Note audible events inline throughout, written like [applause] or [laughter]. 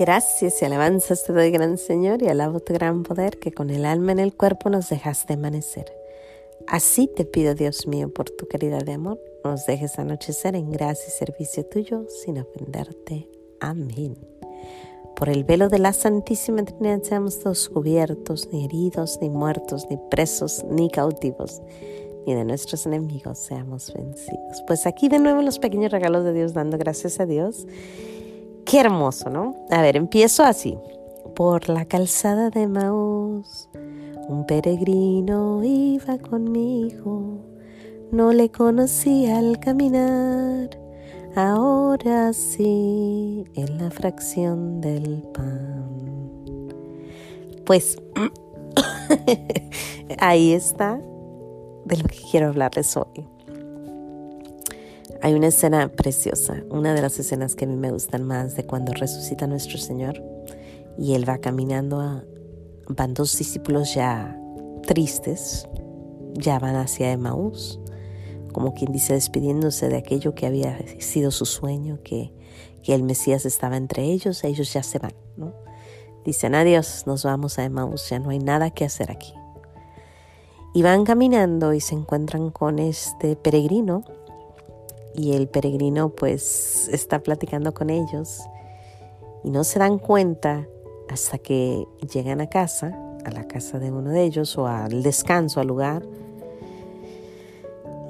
Gracias y alabanzas te doy, gran Señor, y alabo tu gran poder que con el alma en el cuerpo nos dejaste amanecer. Así te pido, Dios mío, por tu caridad de amor, nos dejes anochecer en gracia y servicio tuyo sin ofenderte. Amén. Por el velo de la Santísima Trinidad seamos todos cubiertos, ni heridos, ni muertos, ni presos, ni cautivos, ni de nuestros enemigos seamos vencidos. Pues aquí de nuevo los pequeños regalos de Dios, dando gracias a Dios. Qué hermoso, ¿no? A ver, empiezo así. Por la calzada de Maús, un peregrino iba conmigo. No le conocía al caminar ahora sí, en la fracción del pan. Pues [coughs] ahí está de lo que quiero hablarles hoy. Hay una escena preciosa, una de las escenas que a mí me gustan más de cuando resucita nuestro Señor y Él va caminando, a, van dos discípulos ya tristes, ya van hacia Emaús como quien dice, despidiéndose de aquello que había sido su sueño, que, que el Mesías estaba entre ellos, ellos ya se van, ¿no? Dicen, adiós, nos vamos a Emmaus, ya no hay nada que hacer aquí. Y van caminando y se encuentran con este peregrino y el peregrino pues está platicando con ellos y no se dan cuenta hasta que llegan a casa, a la casa de uno de ellos o al descanso, al lugar,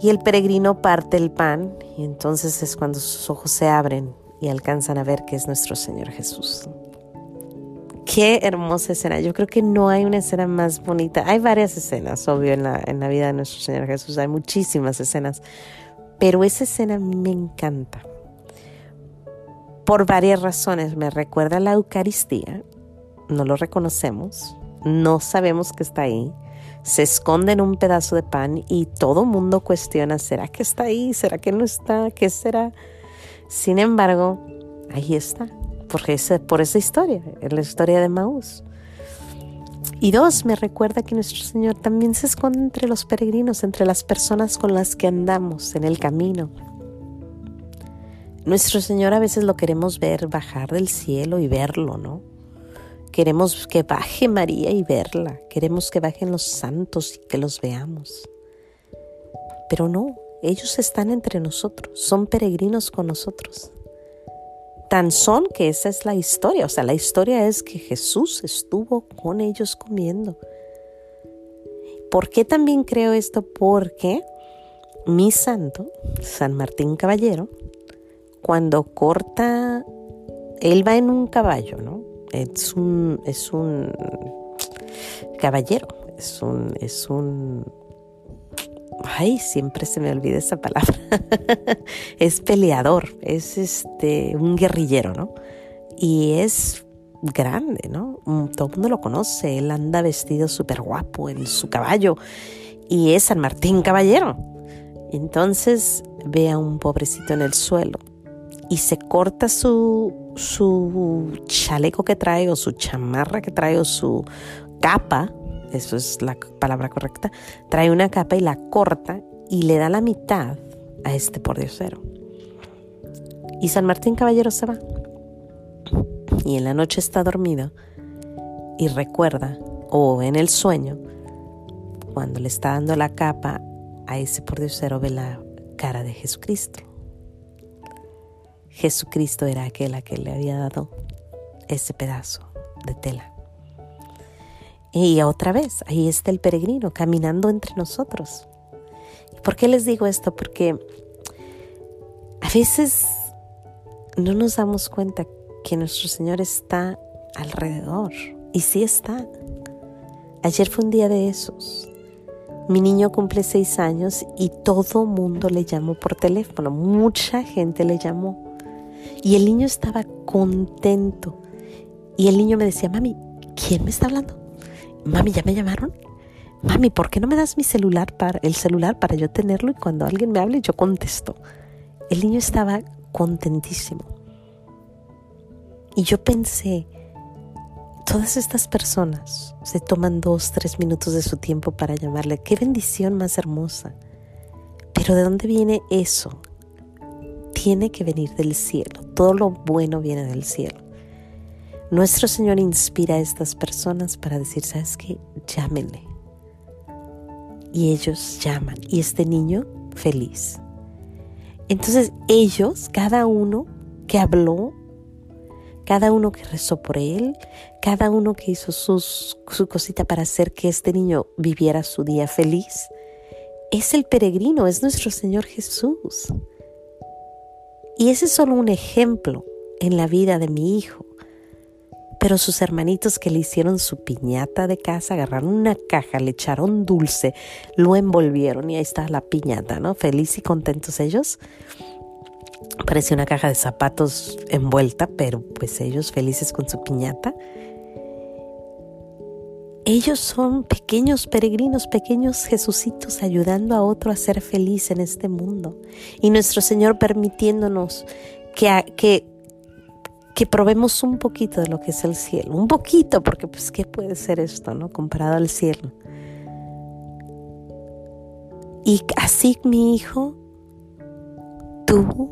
y el peregrino parte el pan y entonces es cuando sus ojos se abren y alcanzan a ver que es nuestro Señor Jesús. Qué hermosa escena. Yo creo que no hay una escena más bonita. Hay varias escenas, obvio, en la, en la vida de nuestro Señor Jesús. Hay muchísimas escenas. Pero esa escena me encanta. Por varias razones. Me recuerda a la Eucaristía. No lo reconocemos. No sabemos que está ahí se esconde en un pedazo de pan y todo mundo cuestiona, ¿será que está ahí? ¿Será que no está? ¿Qué será? Sin embargo, ahí está, porque es por esa historia, es la historia de Maús. Y dos, me recuerda que nuestro Señor también se esconde entre los peregrinos, entre las personas con las que andamos en el camino. Nuestro Señor a veces lo queremos ver bajar del cielo y verlo, ¿no? Queremos que baje María y verla. Queremos que bajen los santos y que los veamos. Pero no, ellos están entre nosotros, son peregrinos con nosotros. Tan son que esa es la historia. O sea, la historia es que Jesús estuvo con ellos comiendo. ¿Por qué también creo esto? Porque mi santo, San Martín Caballero, cuando corta, él va en un caballo, ¿no? es un, es un caballero, es un, es un, ay, siempre se me olvida esa palabra, [laughs] es peleador, es este, un guerrillero, ¿no? Y es grande, ¿no? Mm, todo el mundo lo conoce, él anda vestido súper guapo en su caballo y es San Martín Caballero. Entonces ve a un pobrecito en el suelo y se corta su, su chaleco que trae o su chamarra que trae o su capa, eso es la palabra correcta, trae una capa y la corta y le da la mitad a este pordiosero. Y San Martín Caballero se va. Y en la noche está dormido y recuerda, o en el sueño, cuando le está dando la capa a ese pordiosero, ve la cara de Jesucristo. Jesucristo era aquel a que le había dado ese pedazo de tela. Y otra vez, ahí está el peregrino caminando entre nosotros. ¿Por qué les digo esto? Porque a veces no nos damos cuenta que nuestro Señor está alrededor. Y sí está. Ayer fue un día de esos. Mi niño cumple seis años y todo mundo le llamó por teléfono. Mucha gente le llamó. Y el niño estaba contento. Y el niño me decía, mami, ¿quién me está hablando? Mami, ¿ya me llamaron? Mami, ¿por qué no me das mi celular para el celular para yo tenerlo y cuando alguien me hable yo contesto? El niño estaba contentísimo. Y yo pensé, todas estas personas se toman dos, tres minutos de su tiempo para llamarle. Qué bendición más hermosa. Pero ¿de dónde viene eso? tiene que venir del cielo. Todo lo bueno viene del cielo. Nuestro Señor inspira a estas personas para decir, ¿sabes qué? Llámenle. Y ellos llaman. Y este niño feliz. Entonces ellos, cada uno que habló, cada uno que rezó por él, cada uno que hizo su cosita para hacer que este niño viviera su día feliz, es el peregrino, es nuestro Señor Jesús. Y ese es solo un ejemplo en la vida de mi hijo. Pero sus hermanitos que le hicieron su piñata de casa, agarraron una caja, le echaron dulce, lo envolvieron y ahí está la piñata, ¿no? Feliz y contentos ellos. Parecía una caja de zapatos envuelta, pero pues ellos felices con su piñata. Ellos son pequeños peregrinos, pequeños Jesucitos ayudando a otro a ser feliz en este mundo. Y nuestro Señor permitiéndonos que, que que probemos un poquito de lo que es el cielo, un poquito, porque pues qué puede ser esto, ¿no? Comparado al cielo. Y así mi hijo, tú,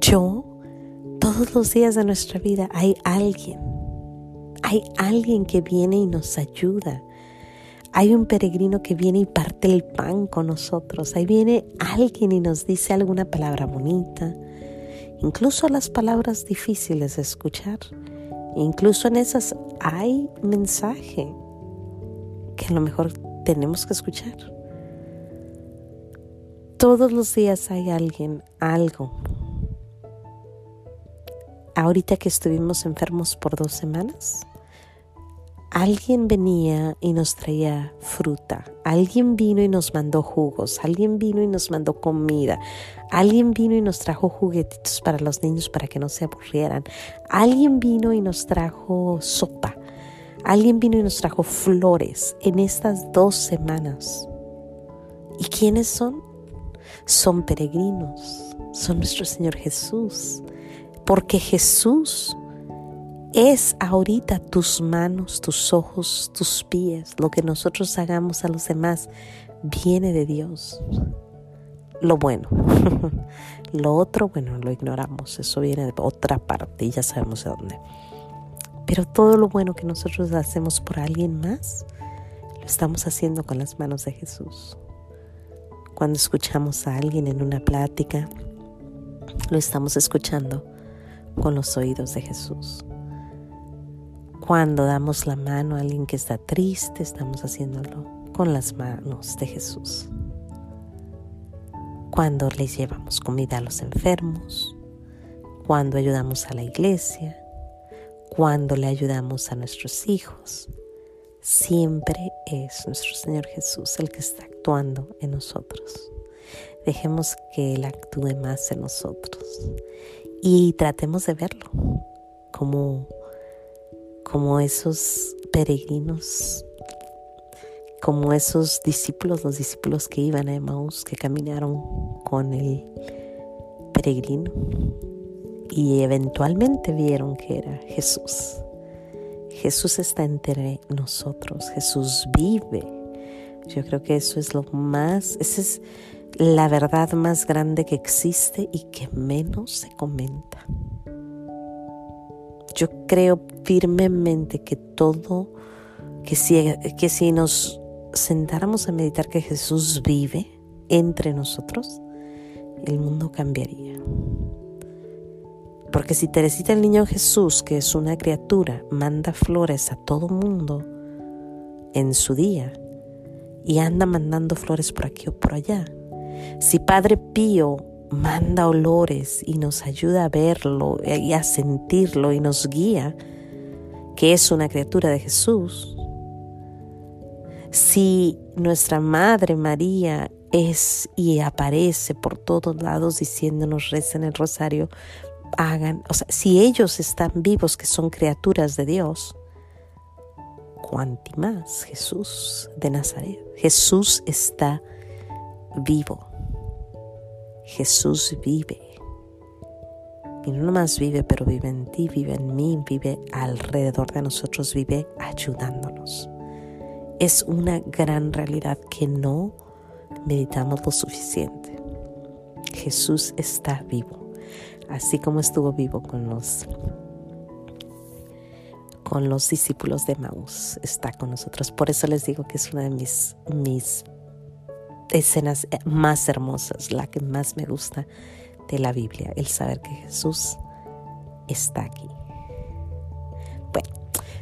yo, todos los días de nuestra vida hay alguien, hay alguien que viene y nos ayuda. Hay un peregrino que viene y parte el pan con nosotros. Ahí viene alguien y nos dice alguna palabra bonita incluso las palabras difíciles de escuchar. Incluso en esas hay mensaje que a lo mejor tenemos que escuchar. Todos los días hay alguien, algo. Ahorita que estuvimos enfermos por dos semanas, alguien venía y nos traía fruta, alguien vino y nos mandó jugos, alguien vino y nos mandó comida, alguien vino y nos trajo juguetitos para los niños para que no se aburrieran, alguien vino y nos trajo sopa, alguien vino y nos trajo flores en estas dos semanas. ¿Y quiénes son? Son peregrinos, son nuestro Señor Jesús, porque Jesús es ahorita tus manos, tus ojos, tus pies, lo que nosotros hagamos a los demás, viene de Dios. Lo bueno. [laughs] lo otro, bueno, lo ignoramos. Eso viene de otra parte y ya sabemos de dónde. Pero todo lo bueno que nosotros hacemos por alguien más, lo estamos haciendo con las manos de Jesús. Cuando escuchamos a alguien en una plática, lo estamos escuchando con los oídos de Jesús. Cuando damos la mano a alguien que está triste, estamos haciéndolo con las manos de Jesús. Cuando les llevamos comida a los enfermos, cuando ayudamos a la iglesia, cuando le ayudamos a nuestros hijos, siempre es nuestro Señor Jesús el que está actuando en nosotros. Dejemos que Él actúe más en nosotros y tratemos de verlo como como esos peregrinos, como esos discípulos, los discípulos que iban a Emmaus, que caminaron con el peregrino y eventualmente vieron que era Jesús. Jesús está entre nosotros, Jesús vive. Yo creo que eso es lo más, esa es la verdad más grande que existe y que menos se comenta. Yo creo firmemente que todo, que si, que si nos sentáramos a meditar que Jesús vive entre nosotros, el mundo cambiaría. Porque si Teresita el niño Jesús, que es una criatura, manda flores a todo mundo en su día y anda mandando flores por aquí o por allá, si Padre Pío manda olores y nos ayuda a verlo y a sentirlo y nos guía, que es una criatura de Jesús. Si nuestra Madre María es y aparece por todos lados diciéndonos en el rosario, hagan, o sea, si ellos están vivos, que son criaturas de Dios, cuanti más Jesús de Nazaret. Jesús está vivo. Jesús vive. Y no nomás vive, pero vive en ti, vive en mí, vive alrededor de nosotros, vive ayudándonos. Es una gran realidad que no meditamos lo suficiente. Jesús está vivo, así como estuvo vivo con los con los discípulos de Maús, está con nosotros. Por eso les digo que es una de mis, mis escenas más hermosas, la que más me gusta de la Biblia, el saber que Jesús está aquí. Bueno,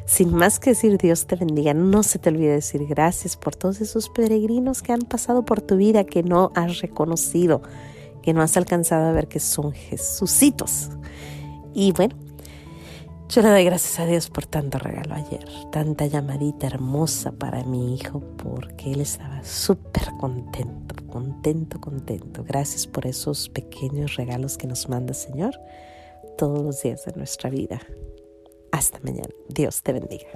sin más que decir, Dios te bendiga. No se te olvide decir gracias por todos esos peregrinos que han pasado por tu vida, que no has reconocido, que no has alcanzado a ver que son Jesucitos. Y bueno, yo le doy gracias a Dios por tanto regalo ayer, tanta llamadita hermosa para mi hijo, porque él estaba súper contento, contento, contento. Gracias por esos pequeños regalos que nos manda Señor todos los días de nuestra vida. Hasta mañana. Dios te bendiga.